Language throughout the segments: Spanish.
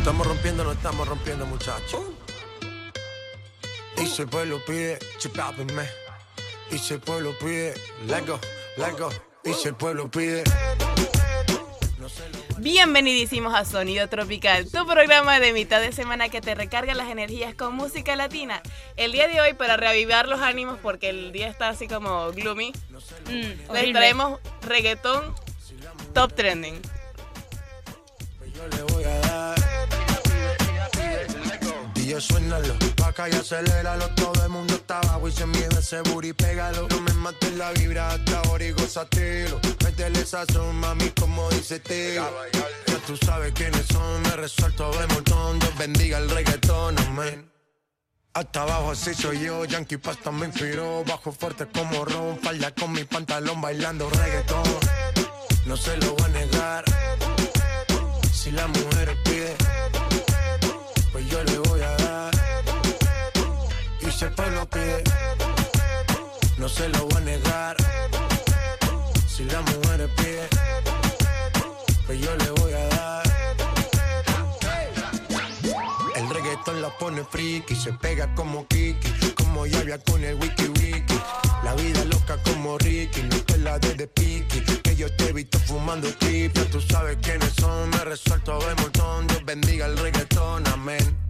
Estamos rompiendo, no estamos rompiendo, muchachos. Y si el pueblo pide, chipápenme. Y si el pueblo pide, lego, lego. Y si el pueblo pide. Bienvenidísimos a Sonido Tropical, tu programa de mitad de semana que te recarga las energías con música latina. El día de hoy, para reavivar los ánimos, porque el día está así como gloomy, Mm, les traemos reggaetón top trending. DJ suénalo, acá y aceléralo. Todo el mundo está abajo y se miedo ese booty, pégalo. No me mates la vibra hasta ahora y gozatelo. Métele sazón, mami, como dice Teo. Ya tú sabes quiénes son, me resuelto de montón. Dios bendiga el reggaetón. Hasta abajo así soy yo, Yankee Pasta me inspiró Bajo fuerte como Ron, falda con mi pantalón bailando reggaetón No se lo voy a negar Si la mujer Y si el pueblo pide No se lo voy a negar Si la mujer pide Pues yo le voy a dar el reggaetón la pone friki, se pega como Kiki, como Yavia con el wiki wiki. La vida loca como Ricky, no te la de de piqui, que yo te he visto fumando triple. Tú sabes quiénes son, me resuelto de montón. Dios bendiga el reggaetón, amén.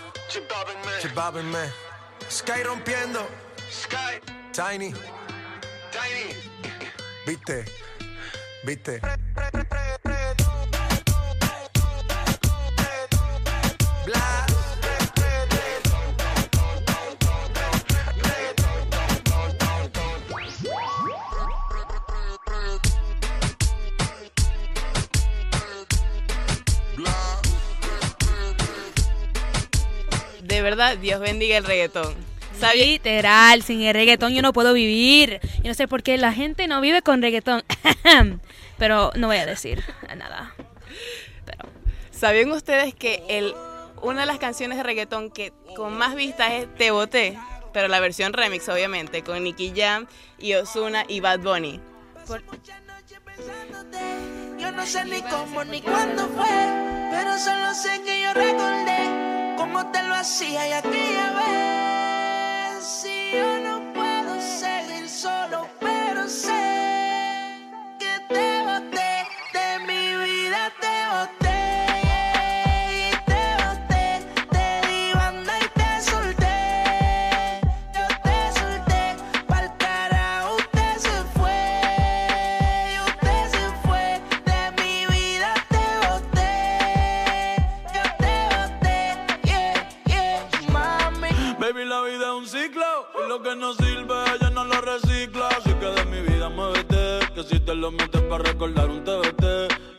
chipápenme. Sky rompiendo, Sky, Tiny, Tiny. Viste, viste. Verdad, Dios bendiga el reggaetón. ¿Sabía- Literal, sin el reggaetón yo no puedo vivir. Yo no sé por qué la gente no vive con reggaetón. Pero no voy a decir nada. Pero ¿Sabían ustedes que el, una de las canciones de reggaetón que con más vistas es Te Boté? Pero la versión remix, obviamente, con Nicky Jam y Ozuna y Bad Bunny. por- Yo no sé ni cómo ni cuándo fue, pero solo sé que yo recordé cómo te lo hacía y aquella vez. Si yo no puedo seguir solo, pero sé que te boté de mi vida, te boté. Que no sirve ya no lo recicla. Así que de mi vida muévete, que si te lo metes para recordar un TBT.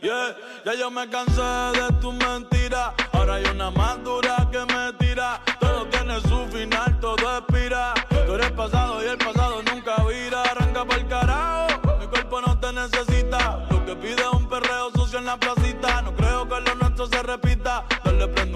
Yeah, ya yo me cansé de tu mentira. Ahora hay una más dura que me tira. Todo tiene su final, todo expira. Tú eres pasado y el pasado nunca vira. Arranca pa'l carajo, mi cuerpo no te necesita. Lo que pide es un perreo sucio en la placita. No creo que lo nuestro se repita. Dale, prende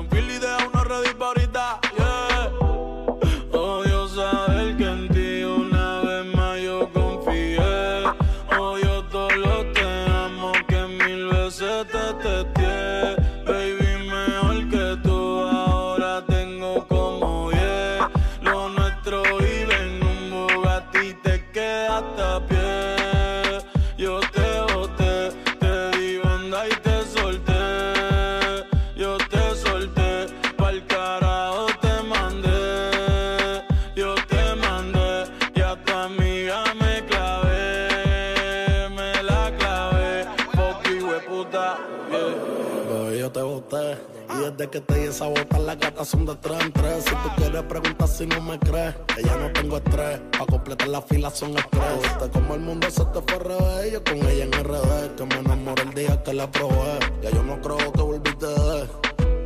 las gatas son de tres en tres. Si tú quieres preguntar si no me crees, que ya no tengo estrés. Pa' completar la fila son estrés. Oh. Viste como el mundo se te fue revés. Yo con ella en RD, que me enamoré el día que la probé. Ya yo no creo que volviste de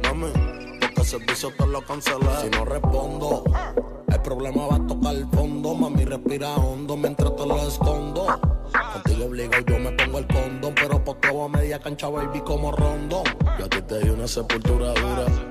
mami, porque el servicio te lo cancelé. Si no respondo, el problema va a tocar el fondo. Mami, respira hondo mientras te lo escondo. Contigo obligo, yo me pongo el condón. Pero por todo a media cancha, baby, como rondón. Yo a ti te di una sepultura dura.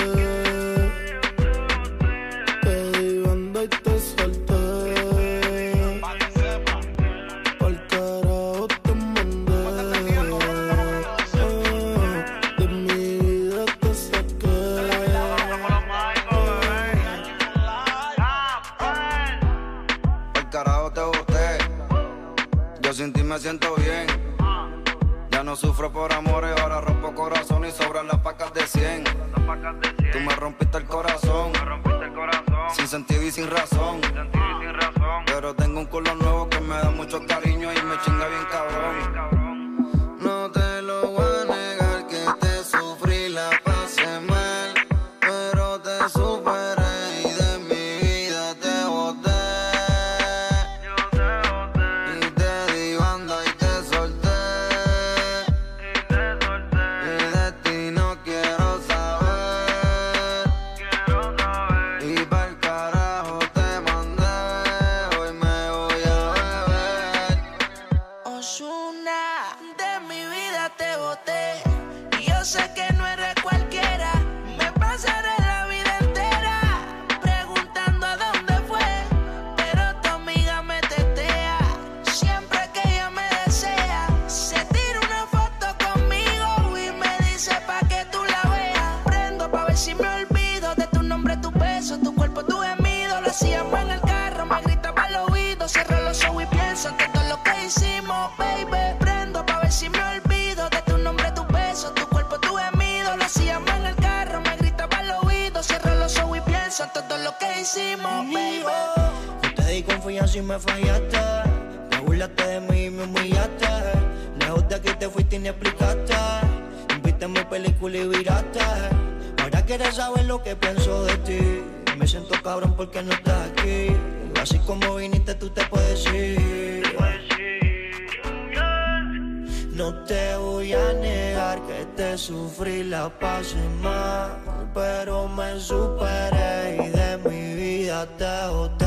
fuiste y ni explicaste. Viste mi película y viraste. Ahora quieres saber lo que pienso de ti. Me siento cabrón porque no estás aquí. Así como viniste, tú te puedes ir. No te voy a negar que te sufrí la pasé mal, pero me superé y de mi vida te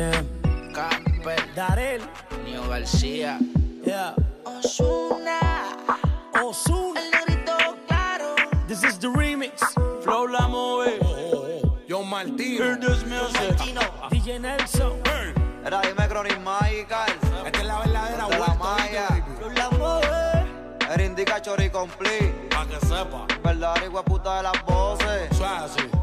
Yeah. Capel. Darel. Nio García. Yeah. Osuna. Osuna. El negrito claro. This is the remix. Flow la move. Oh, oh, oh. Yo Martino. Hear this music. DJ Nelson. Hey. Era dime Cronis Magical. Esta es la verdadera vuelta. La Maya. Flow la move. Era indica chori complete. Pa' que sepa. Verdadero hijo puta de las voces. Eso es así.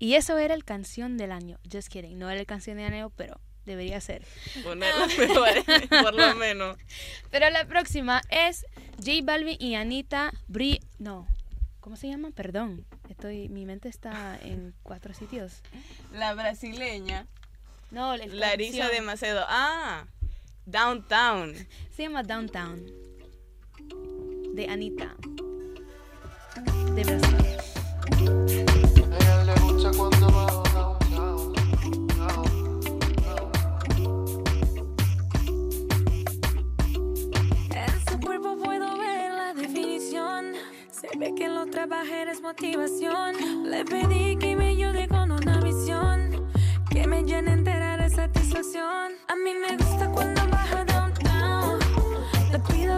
Y eso era el canción del año. Just kidding, no era el canción del año, pero debería ser. Una por lo menos. Pero la próxima es J Balvin y Anita Bri... No, ¿cómo se llama? Perdón, estoy, mi mente está en cuatro sitios. La brasileña. No, la Larisa de Macedo. Ah, Downtown. Se llama Downtown. De Anita. De Brasil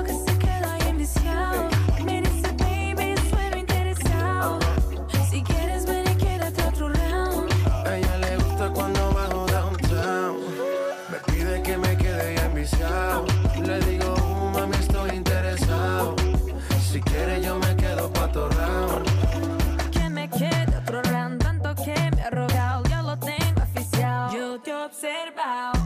que se quede ahí enviciado. Me round. Que me quede otro round, tanto que me ha rogado, ya lo tengo oficial. Yo te he observado,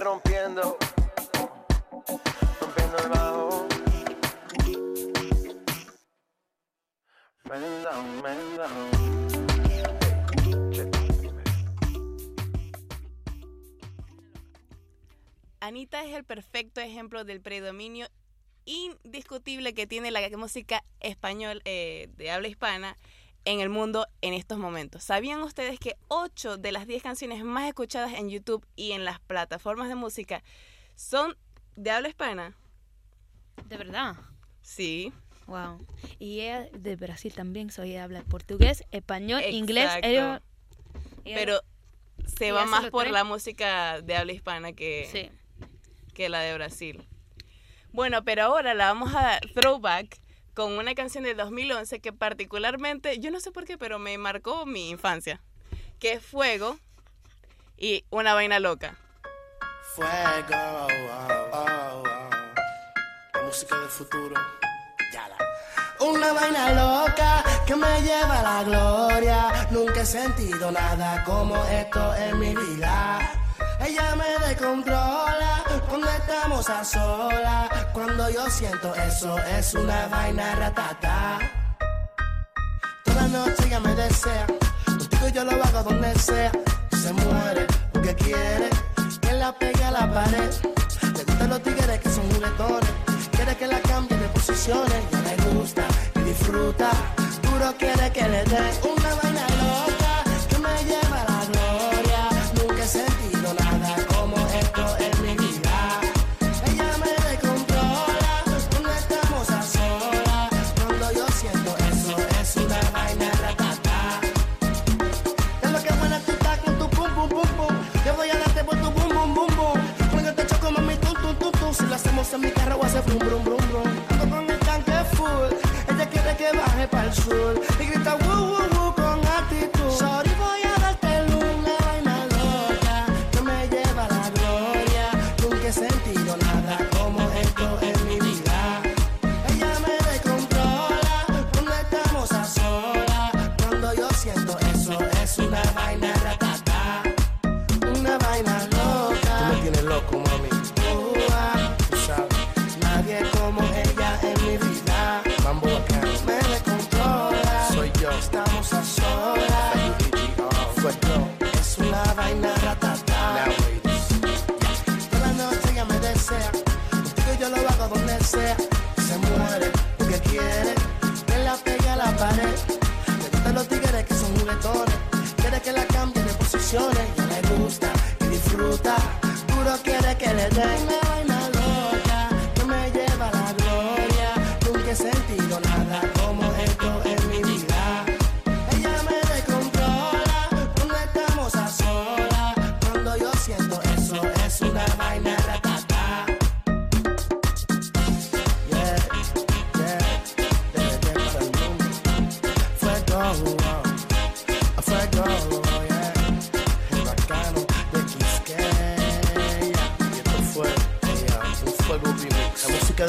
Rompiendo, rompiendo el bajo. Anita es el perfecto ejemplo del predominio indiscutible que tiene la música español eh, de habla hispana en el mundo en estos momentos. ¿Sabían ustedes que 8 de las 10 canciones más escuchadas en YouTube y en las plataformas de música son de habla hispana? De verdad. Sí. Wow. Y ella de Brasil también, so ella habla portugués, español, inglés. Ella, ella- Pero se va más por cree. la música de habla hispana que, Sí. que la de Brasil. Bueno, pero ahora la vamos a dar throwback con una canción del 2011 que particularmente, yo no sé por qué, pero me marcó mi infancia, que es Fuego y Una Vaina Loca. Fuego, oh, oh, oh. La música del futuro. Ya la. Una vaina loca que me lleva a la gloria. Nunca he sentido nada como esto en mi vida. Ella me descontrola cuando estamos a solas. Cuando yo siento eso, es una vaina ratata. Toda noche ella me desea. Contigo yo lo hago donde sea. Se muere porque quiere que la pegue a la pared. Le gustan los tigres que son juguetones. Quiere que la cambie de posiciones. Ya le gusta y disfruta. Duro quiere que le dé una vaina loca que me lleva a la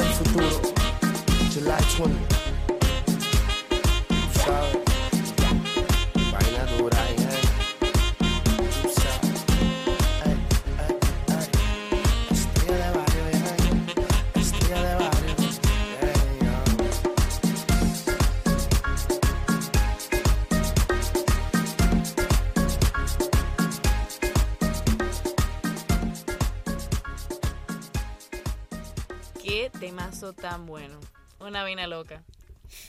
remix. La música del futuro. July 20. ¿Sabes? Tan bueno. Una vaina loca.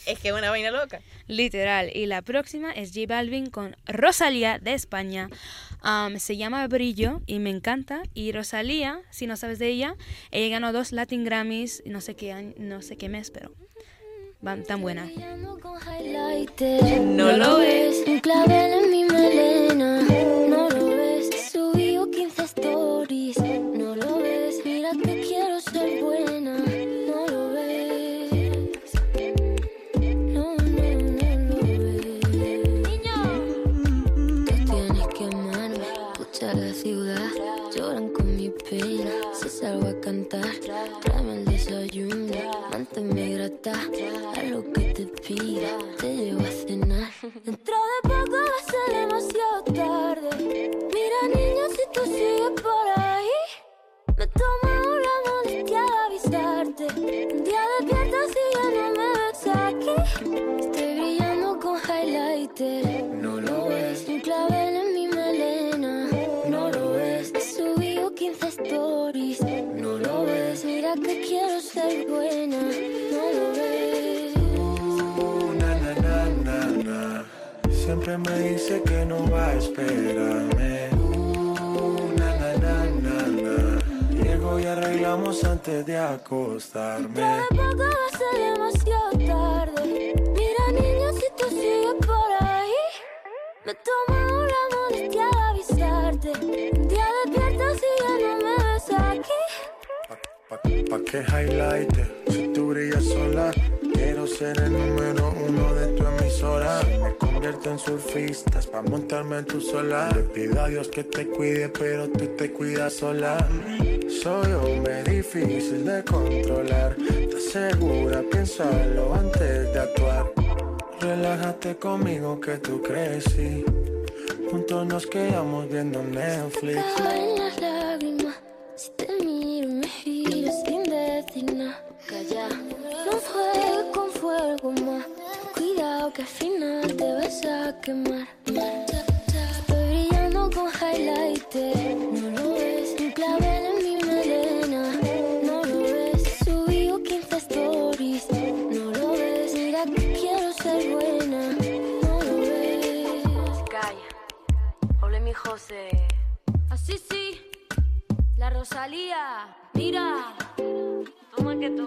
Es que es una vaina loca. Literal. Y la próxima es J Balvin con Rosalía de España. Am, se llama Brillo y me encanta. Y Rosalía, si no sabes de ella, ella ganó dos Latin Grammys, no sé qué, año- no sé qué mes, pero van tan buena. No lo ves, un clavel en mi melena. No lo ves, subí 15 stories. No lo ves, mira que quiero ser buena. Cantar, tráeme el desayuno. Manténme grata a lo que te pida. Te llevo a cenar. Dentro de poco va a ser demasiado tarde. Mira, niño, si tú sigues por ahí, me tomo la molestia de avisarte. Un día despiertas y ya no me ves aquí. Estoy brillando con highlighter. No lo ves. Un clavel en mi melena. No lo ves. Subí 15 stories. Ves. Mira que quiero ser buena. No lo ves. na, na, na, na, na. Siempre me dice que no va a esperarme. Uh, na, na, na, na, na. Llego y arreglamos antes de acostarme. De poco va a ser demasiado tarde. Mira, niño, si tú sigues por ahí, me tomo Pa, que highlight si tú brillas sola. Quiero ser el número uno de tu emisora. Me convierto en surfistas pa' montarme en tu solar. Le pido a Dios que te cuide, pero tú te cuidas sola. Soy hombre difícil de controlar. ¿Estás segura? Piénsalo antes de actuar. Relájate conmigo que tú crecí. Juntos nos quedamos viendo Netflix. Si te No juegues con fuego más. Cuidado que al final te vas a quemar. Estoy brillando con highlighter. No lo ves. Un clavel en mi melena. No lo ves. Subí 15 stories. No lo ves. Mira que quiero ser buena. No lo ves. Calla. Ole mi José. Así sí. La Rosalía. Mira. Que.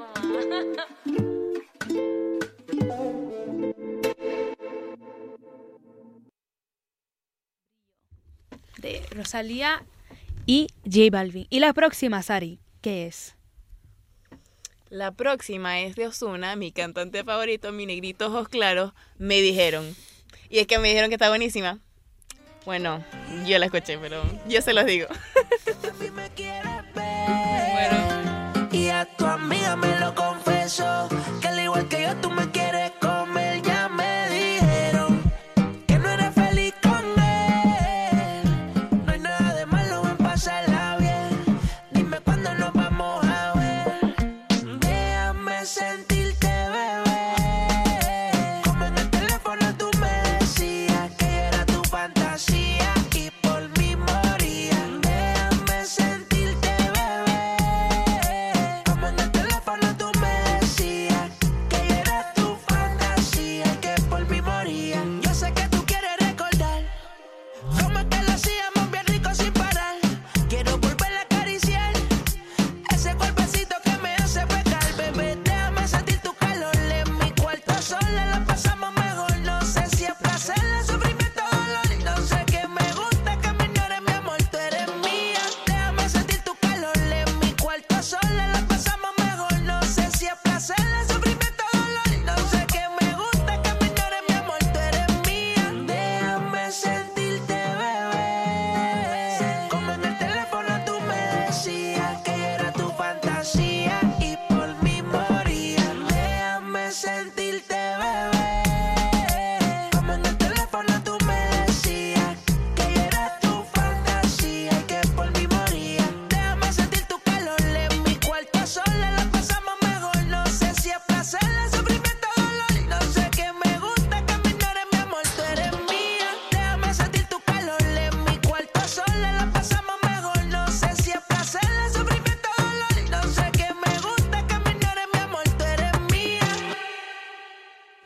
De Rosalía y J Balvin. Y la próxima, Sari, ¿qué es? La próxima es de Osuna, mi cantante favorito, mi negrito ojos claros, me dijeron. Y es que me dijeron que está buenísima. Bueno, yo la escuché, pero yo se los digo.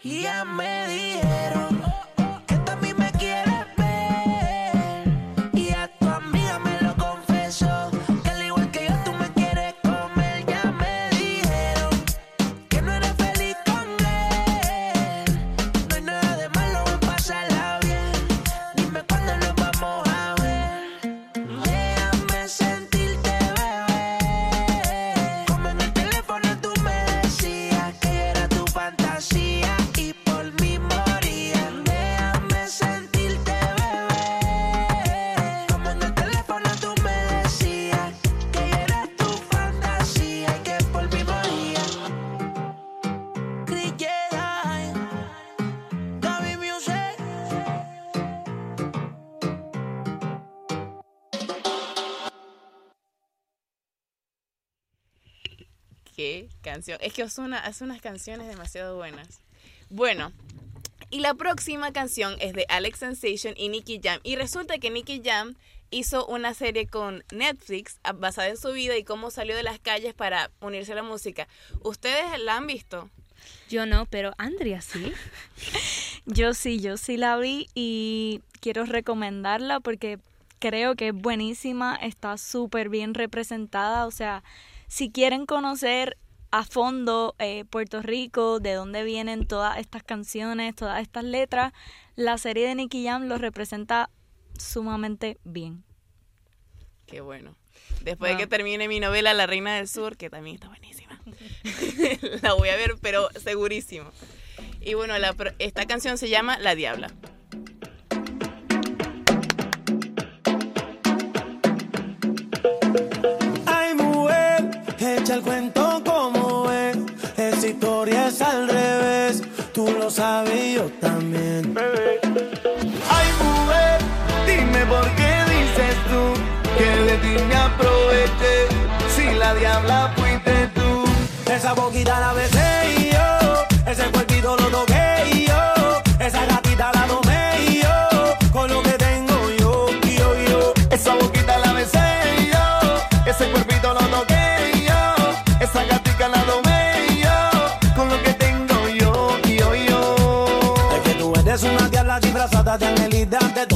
Y ya me dijeron Es que Ozuna hace unas canciones demasiado buenas. Bueno, y la próxima canción es de Alex Sensation y Nicky Jam. Y resulta que Nicky Jam hizo una serie con Netflix ah, basada en su vida y cómo salió de las calles para unirse a la música. ¿Ustedes la han visto? Yo no, pero Andrea sí. Yo sí, yo sí la vi y quiero recomendarla porque creo que es buenísima, está súper bien representada, o sea, si quieren conocer a fondo eh, Puerto Rico, de dónde vienen todas estas canciones, todas estas letras, la serie de Nicky Jam lo representa sumamente bien. Qué bueno. Después de que termine mi novela La Reina del Sur, que también está buenísima. la voy a ver, pero segurísimo. Y bueno, la esta canción se llama La Diabla. Ay, mujer, echa el cuento es al revés. Tú lo sabes yo también. Ay, mujer, dime por qué dices tú que de ti me aproveché. Si la diabla fuiste tú. Esa boquita la besé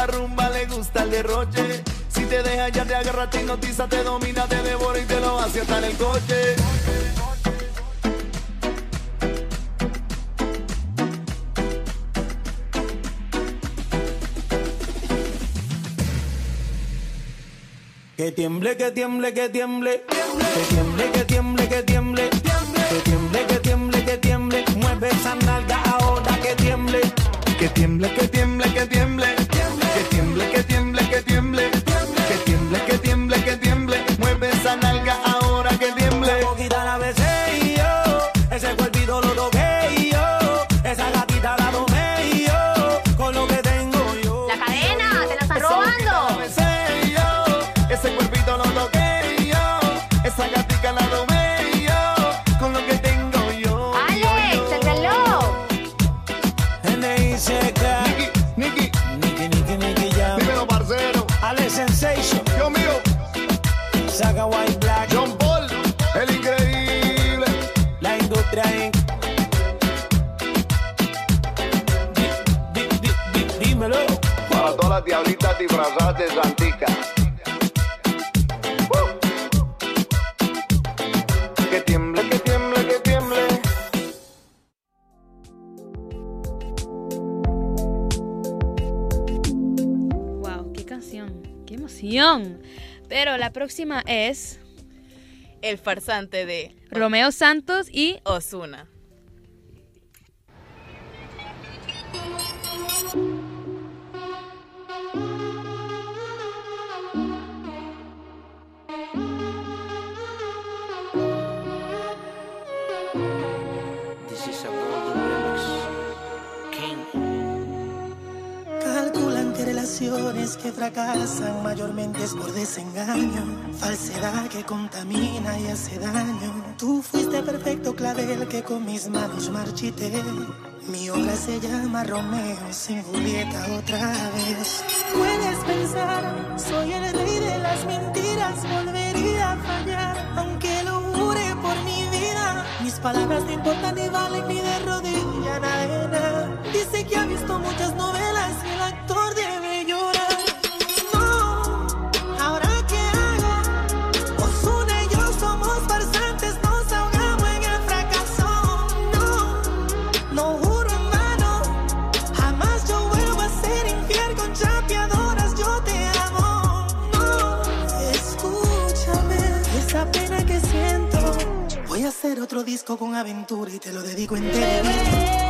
la rumba le gusta el derroche. Si te deja ya te agarra, te hipnotiza, te domina, te devora y te lo hace hasta en el coche. Que tiemble, que tiemble, que tiemble. Que tiemble, que tiemble, que tiemble. Que tiemble, que tiemble, que tiemble. Mueve esa nalga ahora que tiemble. Que tiemble, que tiemble es El farsante de Romeo Santos y Osuna. relaciones que fracasan mayormente es por desengaño, falsedad que contamina y hace daño. Tú fuiste perfecto clavel que con mis manos marchité. Mi obra se llama Romeo sin Julieta otra vez. Puedes pensar, soy el rey de las mentiras, volvería a fallar, aunque lo jure por mi vida. Mis palabras no importan ni valen ni de rodilla, nada. Dice que ha visto muchas novelas y el actor de disco con aventura y te lo dedico entero.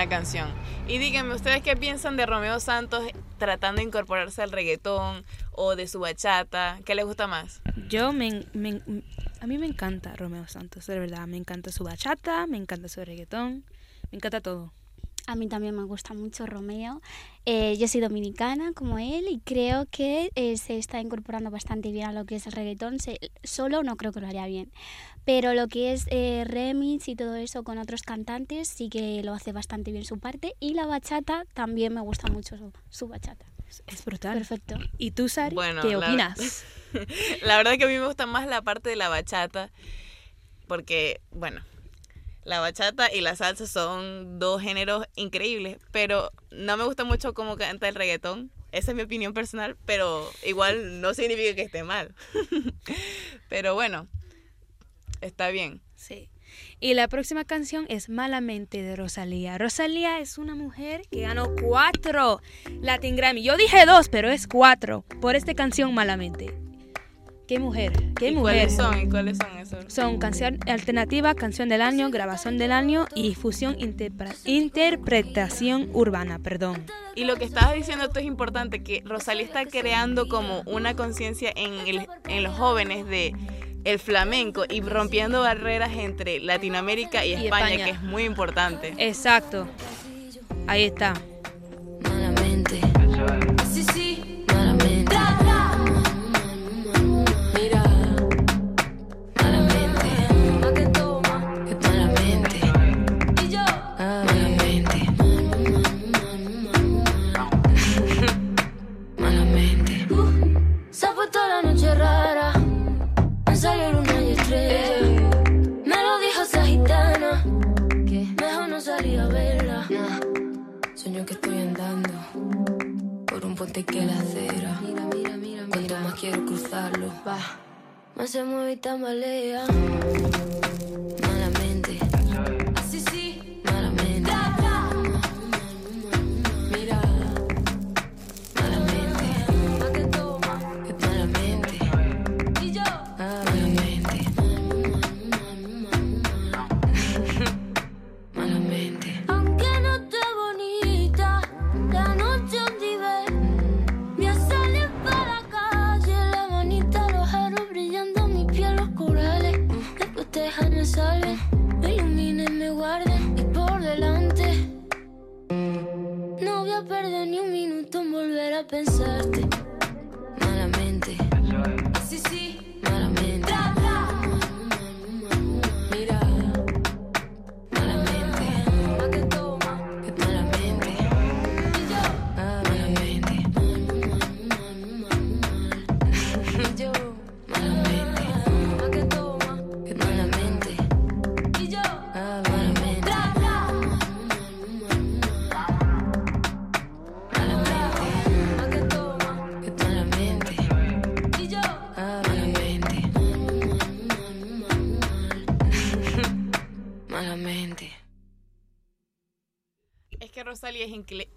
Buena canción. Y díganme, ¿ustedes qué piensan de Romeo Santos tratando de incorporarse al reggaetón o de su bachata? ¿Qué les gusta más? Yo me, me- a mí me encanta Romeo Santos, de verdad. Me encanta su bachata, me encanta su reggaetón, me encanta todo. A mí también me gusta mucho Romeo. Eh, yo soy dominicana como él y creo que eh, se está incorporando bastante bien a lo que es el reggaetón. Se- solo no creo que lo haría bien. Pero lo que es eh, remix y todo eso con otros cantantes sí que lo hace bastante bien su parte. Y la bachata también me gusta mucho su, su bachata. Es brutal. Perfecto. ¿Y tú, Sari? Bueno, ¿Qué la- opinas? La verdad que a mí me gusta más la parte de la bachata, porque, bueno, la bachata y la salsa son dos géneros increíbles, pero no me gusta mucho cómo canta el reggaetón. Esa es mi opinión personal, pero igual no significa que esté mal. pero bueno, está bien. Sí. Y la próxima canción es Malamente de Rosalía. Rosalía es una mujer que ganó cuatro Latin Grammy. Yo dije dos, pero es cuatro por esta canción Malamente. Qué mujer, qué ¿Y mujer. cuáles son? ¿Y cuáles son esos? Son canción alternativa, canción del año, grabación del año y fusión interpre- interpretación urbana, perdón. Y lo que estabas diciendo tú es importante, que Rosalía está creando como una conciencia en, el- en los jóvenes de el flamenco y rompiendo barreras entre Latinoamérica y Y España, España. que es muy importante. Exacto. Ahí está. Cruzarlo, va. Más se mueve y tambalea.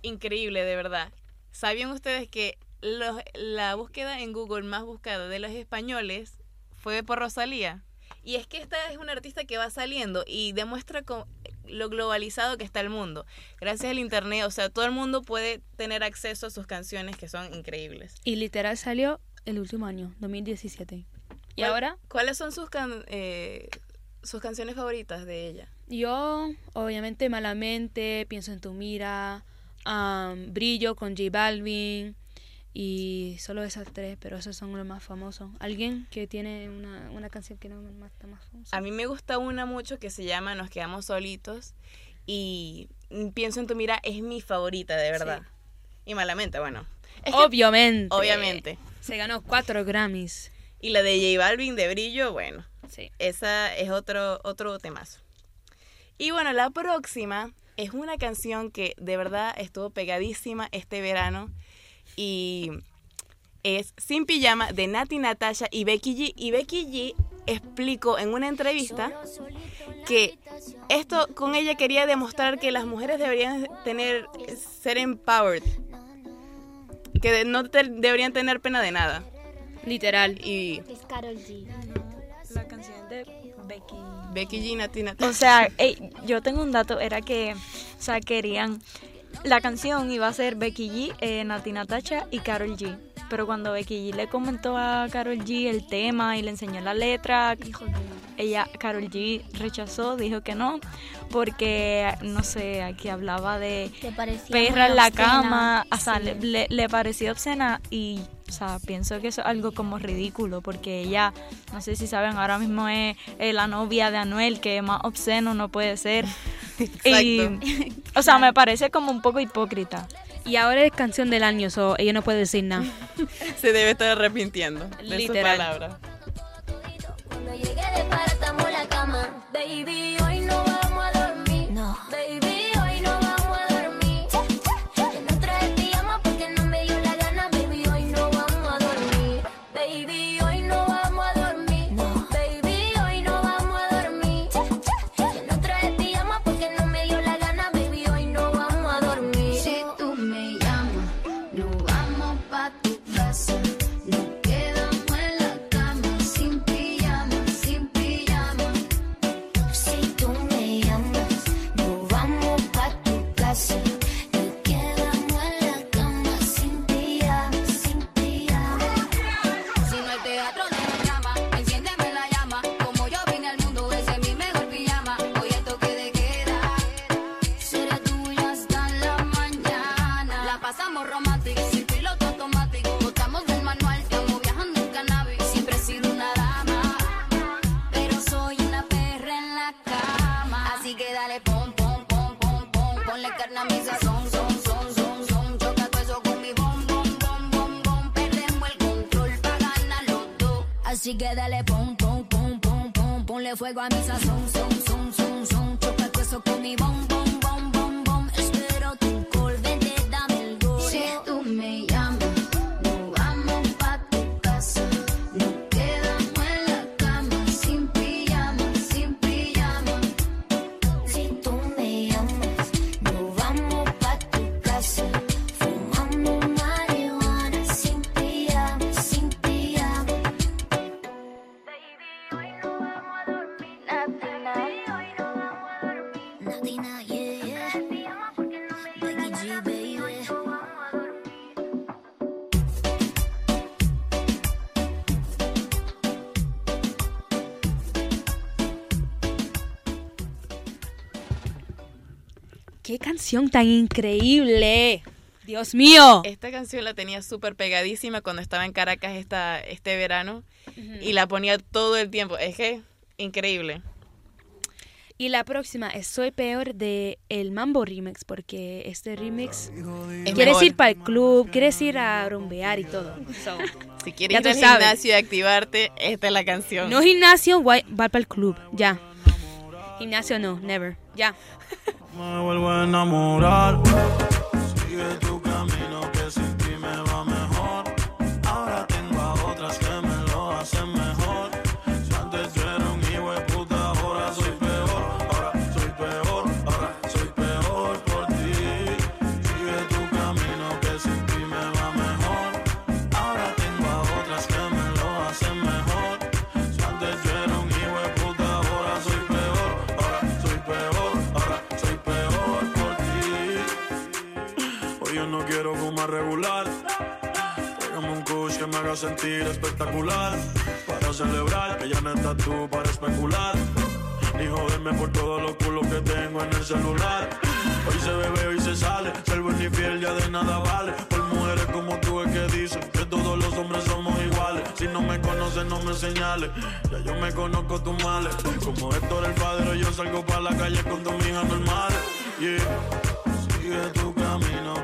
Increíble, de verdad. ¿Sabían ustedes que los- la búsqueda en Google más buscada de los españoles fue por Rosalía. Y es que esta es una artista que va saliendo y demuestra lo globalizado que está el mundo. Gracias al internet, o sea, todo el mundo puede tener acceso a sus canciones que son increíbles. Y literal salió el último año, 2017. Y ¿Cuál- ahora ¿Cuáles son sus, can- eh, sus canciones favoritas de ella? yo, obviamente, Malamente, Pienso en tu mira, Brillo con J Balvin y solo esas tres, pero esos son los más famosos. ¿Alguien que tiene una, una canción que no es más, está más famosa? A mí me gusta una mucho que se llama Nos quedamos solitos y pienso en tu mira es mi favorita, de verdad. Y malamente, bueno. Es que- Obviamente. Obviamente. Se ganó cuatro Grammys. Y la de J Balvin de Brillo, bueno. Sí. Esa es otro, otro temazo. Y bueno, la próxima es una canción que de verdad estuvo pegadísima este verano y es Sin Pijama de Nati Natasha y Becky G. Y Becky G explicó en una entrevista que esto con ella quería demostrar que las mujeres deberían tener ser empowered, que no te- deberían tener pena de nada. Literal. Y Es Carol G. La canción de Becky. Becky G, Nati Natasha. O sea, ey, yo tengo un dato, era que, o sea, querían, la canción iba a ser Becky G, eh, Nati Natasha y Carol G. Pero cuando Becky G le comentó a Carol G el tema y le enseñó la letra, ella, Carol G rechazó, dijo que no, porque, no sé, aquí hablaba de perra en la obscena. cama, o sea, Sí. le- le pareció obscena y, o sea, pienso que eso es algo como ridículo, porque ella, no sé si saben, ahora mismo es, la novia de Anuel, que más obsceno no puede ser. y, o sea, me parece como un poco hipócrita. Y ahora es canción del año, so ella no puede decir nada. Se debe estar arrepintiendo de su Literal. palabra. Cuando llegué desbaratamos la cama. Baby, hoy no Así que dale pom, pom, pom, pom, pom. Ponle fuego a mi sazón, son, son, son, son. Choca todo eso con mi bom, canción tan increíble! ¡Dios mío! Esta canción la tenía súper pegadísima cuando estaba en Caracas esta, este verano y la ponía todo el tiempo. Es que increíble. Y la próxima es Soy Peor de el Mambo Remix, porque este remix Es quieres mejor. ir para el club, quieres ir a rumbear y todo. So, Si quieres ir al sabes. gimnasio y activarte, esta es la canción. No gimnasio, va para el club, ya. Gimnasio no, never, ya. Me vuelvo a enamorar. Sigue tu haga sentir espectacular. Para celebrar que ya no estás tú para especular. Ni joderme por todos los culos que tengo en el celular. Hoy se bebe, hoy se sale. Ser buen y fiel ya de nada vale. Por mujeres como tú es que dicen que todos los hombres somos iguales. Si no me conoces, no me señales. Ya yo me conozco tus males. Como Héctor el padre, yo salgo para la calle con tu hija normal. Yeah. Sigue tu camino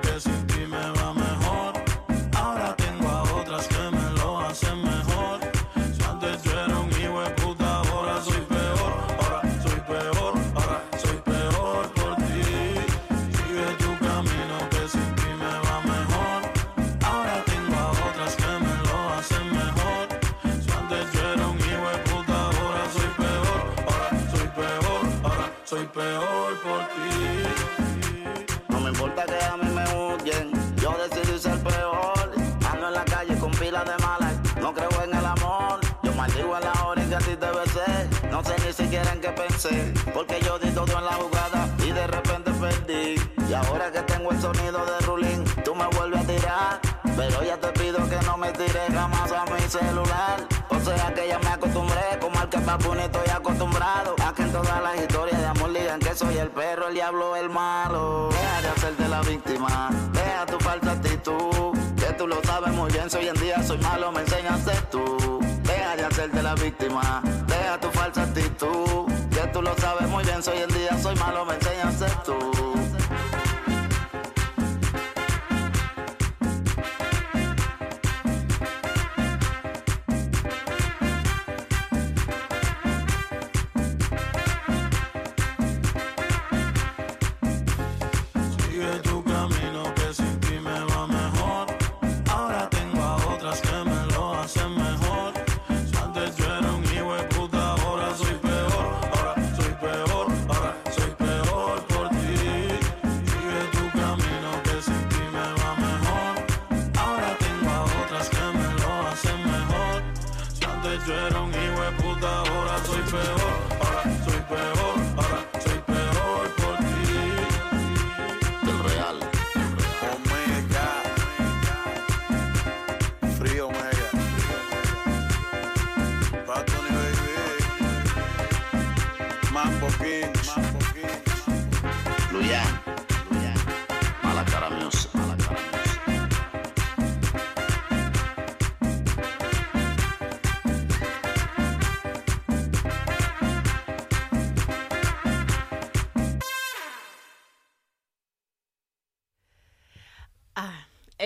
pensé. Porque yo di todo en la jugada y de repente perdí. Y ahora que tengo el sonido de Rulín, tú me vuelves a tirar. Pero ya te pido que no me tires jamás a mi celular. O sea que ya me acostumbré, como al que papuno estoy acostumbrado. A que en todas las historias de amor digan que soy el perro, el diablo, el malo. Deja de hacerte la víctima, deja tu falsa actitud. Que tú lo sabes muy bien, si hoy en día soy malo, me enseñaste tú. Deja de hacerte la víctima, deja tu falsa actitud. Tú lo sabes muy bien, si hoy en día soy malo, me enseñaste tú.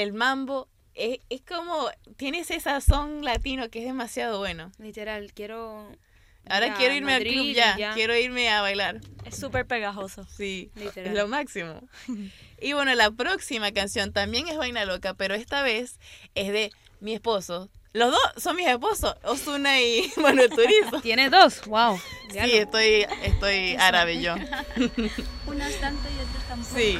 El mambo es, es como, tiene ese sazón latino que es demasiado bueno. Literal, quiero... Ahora quiero irme al club ya, quiero irme a bailar. Es súper pegajoso. Sí, Literal. es lo máximo. Y bueno, la próxima canción también es Vaina Loca, pero esta vez es de mi esposo. Los dos son mis esposos, Osuna y Manuel Turizo. Tiene dos, wow. Sí, estoy, estoy árabe yo. Unos tanto y otros tampoco. Sí.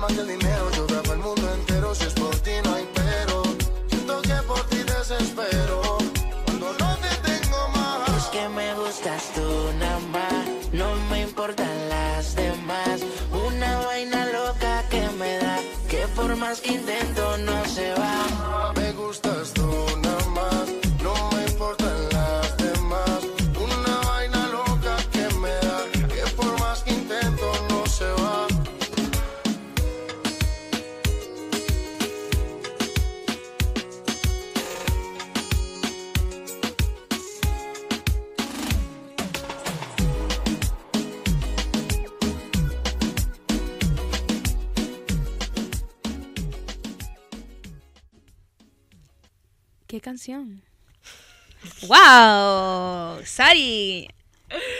más que el dinero. Yo grabo el mundo entero, si es por ti no hay pero. Siento que por ti desespero. Cuando no te tengo más. Pues que me gustas tú, nada No me importan las demás. Una vaina loca que me da. Que por más que intento no se va. Canción? ¡Wow! Sari,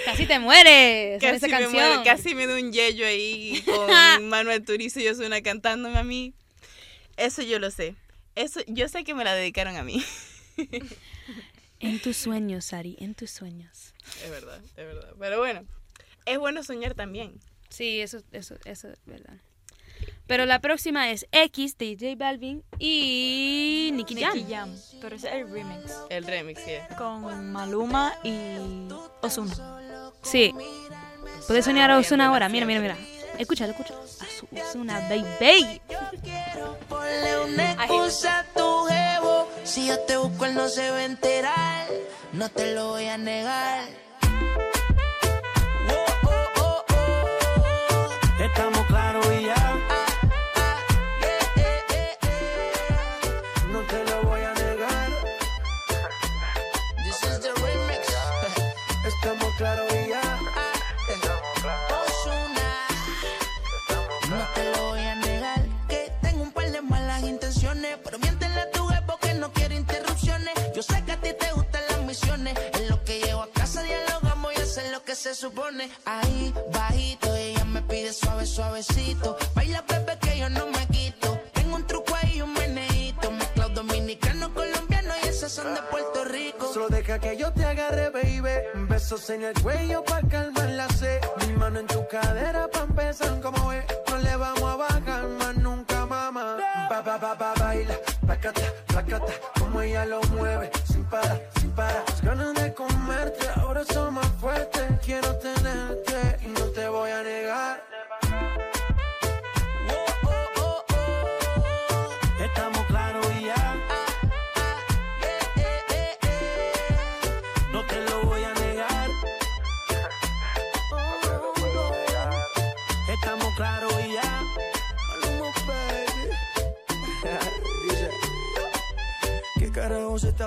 casi te mueres con esa Casi me, canción. muero, casi me da un yello ahí con Manuel Turizo y Osuna cantándome a mí. Eso yo lo sé. Eso, yo sé que me la dedicaron a mí. En tus sueños, Sari, en tus sueños. Es verdad, es verdad. Pero bueno, es bueno soñar también. Sí, eso, eso, eso es verdad. Pero la próxima es X de J Balvin y Nicky Jam. Nicky Jam, pero ese es el remix. El remix, sí. Con Maluma y Ozuna. Sí. Puedes soñar a Ozuna ahora. Mira, mira, mira. Escúchalo, escúchalo. A su Ozuna, baby. Excusa a tu jevo. Si yo te busco, él no se va a enterar. No te lo voy a negar. Se supone. Ahí, bajito, ella me pide suave, suavecito. Baila, bebé, que yo no me quito. Tengo un truco ahí un meneíto. Mezclado dominicano, colombiano y esos son de Puerto Rico. Solo deja que yo te agarre, baby. Besos en el cuello pa' calmar la sed. Mi mano en tu cadera pa' empezar como ve. No le vamos a bajar más. Ba, ba, ba, ba, baila. Placata, placata. Como ella lo mueve. Sin parar, sin parar. Ganas de comerte ahora son más fuertes. Quiero tenerte y no te voy a negar.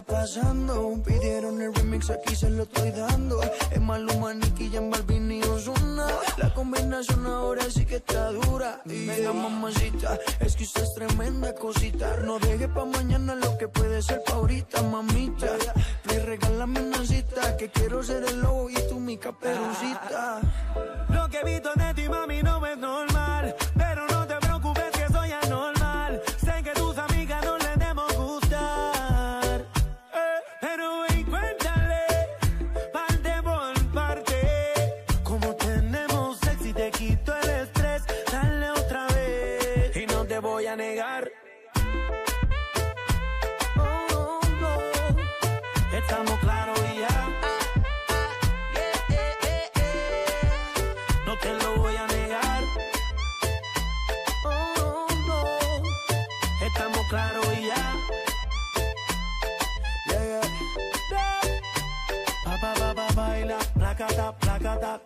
Pasando? Pidieron el remix, aquí se lo estoy dando. Es Maluma, Nicky, Jan Balvin y Ozuna. La combinación ahora sí que está dura. Venga, mamacita, es que usted es tremenda cosita. No deje pa' mañana lo que puede ser pa' ahorita, mamita. Me regálame una cita, que quiero ser el lobo y tú mi caperucita. Lo que he visto de ti, mami, no es normal.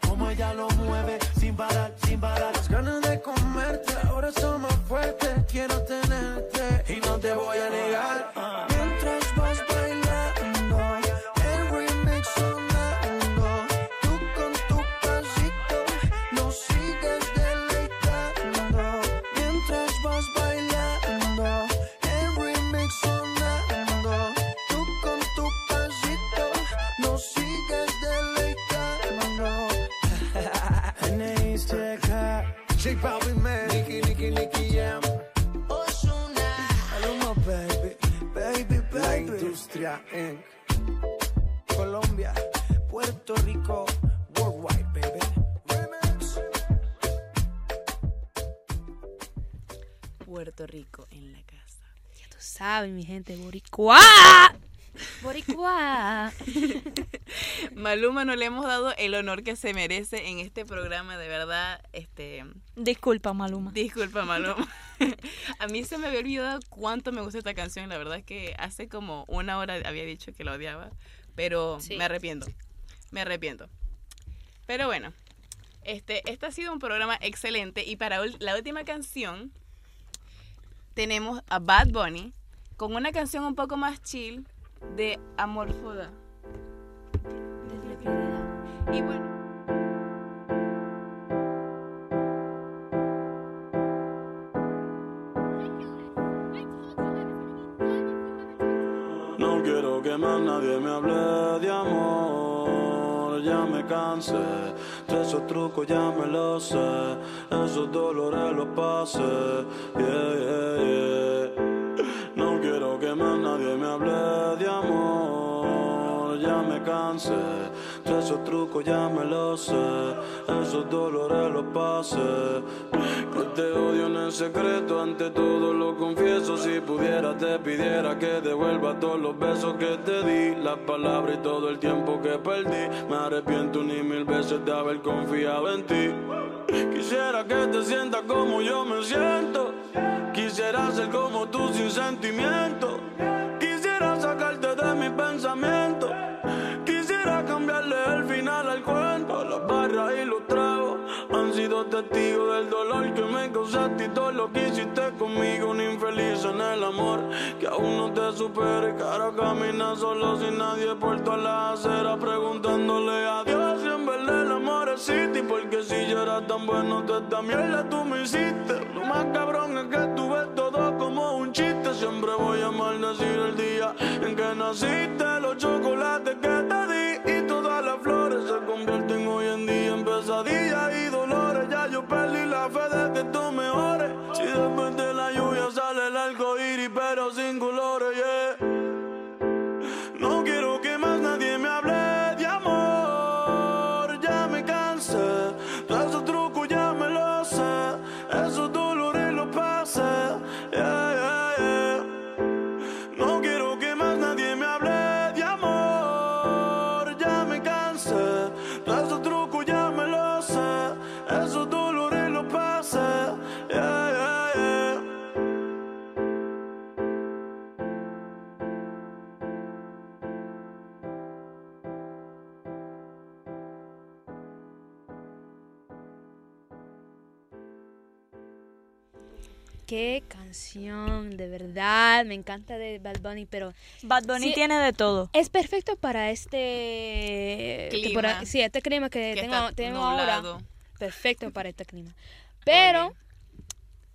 Como ella lo mueve, sin parar, sin parar. Las ganas de comerte ahora son más fuertes. Mi gente, boricua. Boricua. Maluma no le hemos dado el honor que se merece en este programa, de verdad. Este, Disculpa, Maluma. disculpa, Maluma. A mí se me había olvidado cuánto me gusta esta canción. La verdad es que hace como una hora había dicho que la odiaba. Pero Sí. me arrepiento. Me arrepiento. Pero bueno, este, este ha sido un programa excelente. Y para la última canción, tenemos a Bad Bunny con una canción un poco más chill de Amor Foda. Y bueno. No quiero que más nadie me hable de amor, ya me cansé. De esos trucos ya me los sé, esos dolores los pasé. Yeah, yeah, yeah. De esos trucos ya me los sé, esos dolores los pasé. Te odio en el secreto, ante todo lo confieso. Si pudiera, te pidiera que devuelva todos los besos que te di, las palabras y todo el tiempo que perdí. Me arrepiento ni mil veces de haber confiado en ti. Quisiera que te sientas como yo me siento. Quisiera ser como tú sin sentimiento. Testigos del dolor que me causaste y todo lo que hiciste conmigo. Un infeliz en el amor que aún no te supere. Que ahora caminas solo sin nadie por todas las aceras preguntándole a Dios si en verdad el amor existe. Porque si yo era tan bueno, de esta mierda tú me hiciste. Lo más cabrón es que tú todo como un chiste. Siempre voy a maldecir el día en que naciste. Los chocolates que te di y todas las flores se convierten hoy en día en pesadillas fe de que tú mejores. Si después de la lluvia sale el arco iris, pero sin colores, Qué canción, de verdad, me encanta de Bad Bunny, pero Bad Bunny Sí, tiene de todo. es perfecto para este Clima. sí, este clima que, Que tengo, tengo ahora. Perfecto para este clima. Pero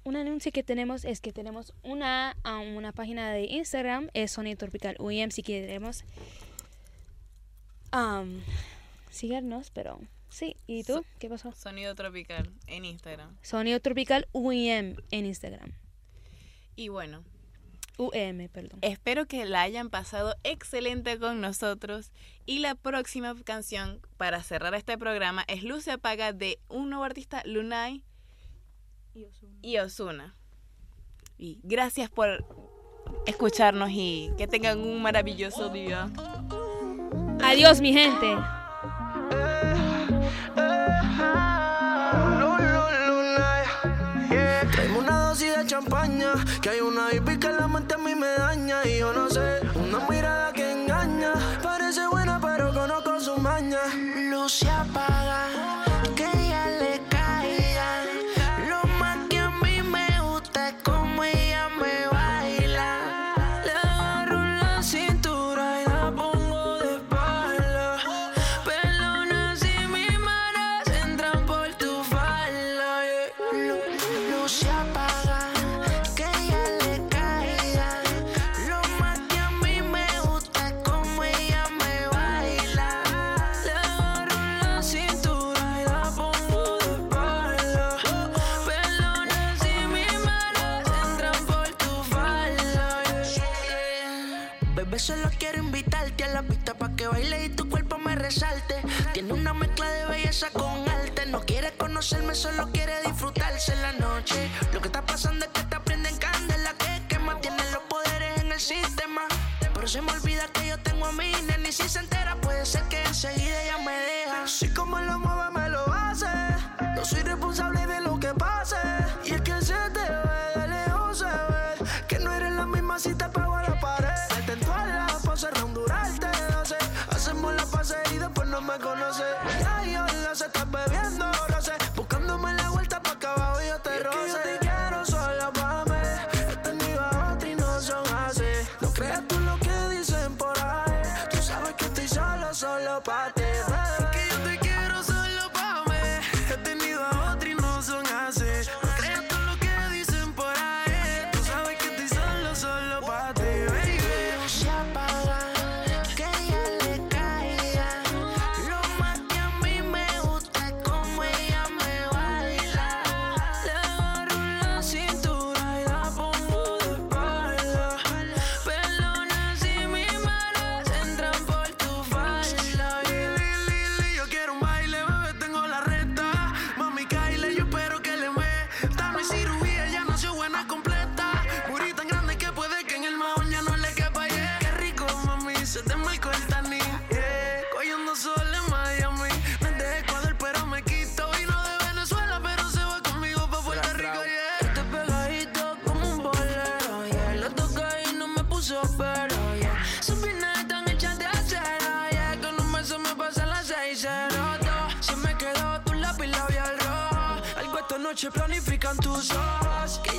un anuncio que tenemos es que tenemos una, una página de Instagram, es Sonido Tropical UIM, si queremos um, seguirnos, pero sí. ¿Y tú? ¿Qué pasó? Sonido tropical en Instagram. Sonido Tropical UIM en Instagram. Y bueno, UM, perdón. Espero que la hayan pasado excelente con nosotros. Y la próxima canción para cerrar este programa es Luz se apaga de un nuevo artista, Lunay y Osuna. Y gracias por escucharnos y que tengan un maravilloso día. Adiós, mi gente. Que hay una hippie que la mente a mí me daña y yo no sé, noche planifican tus ojos. Que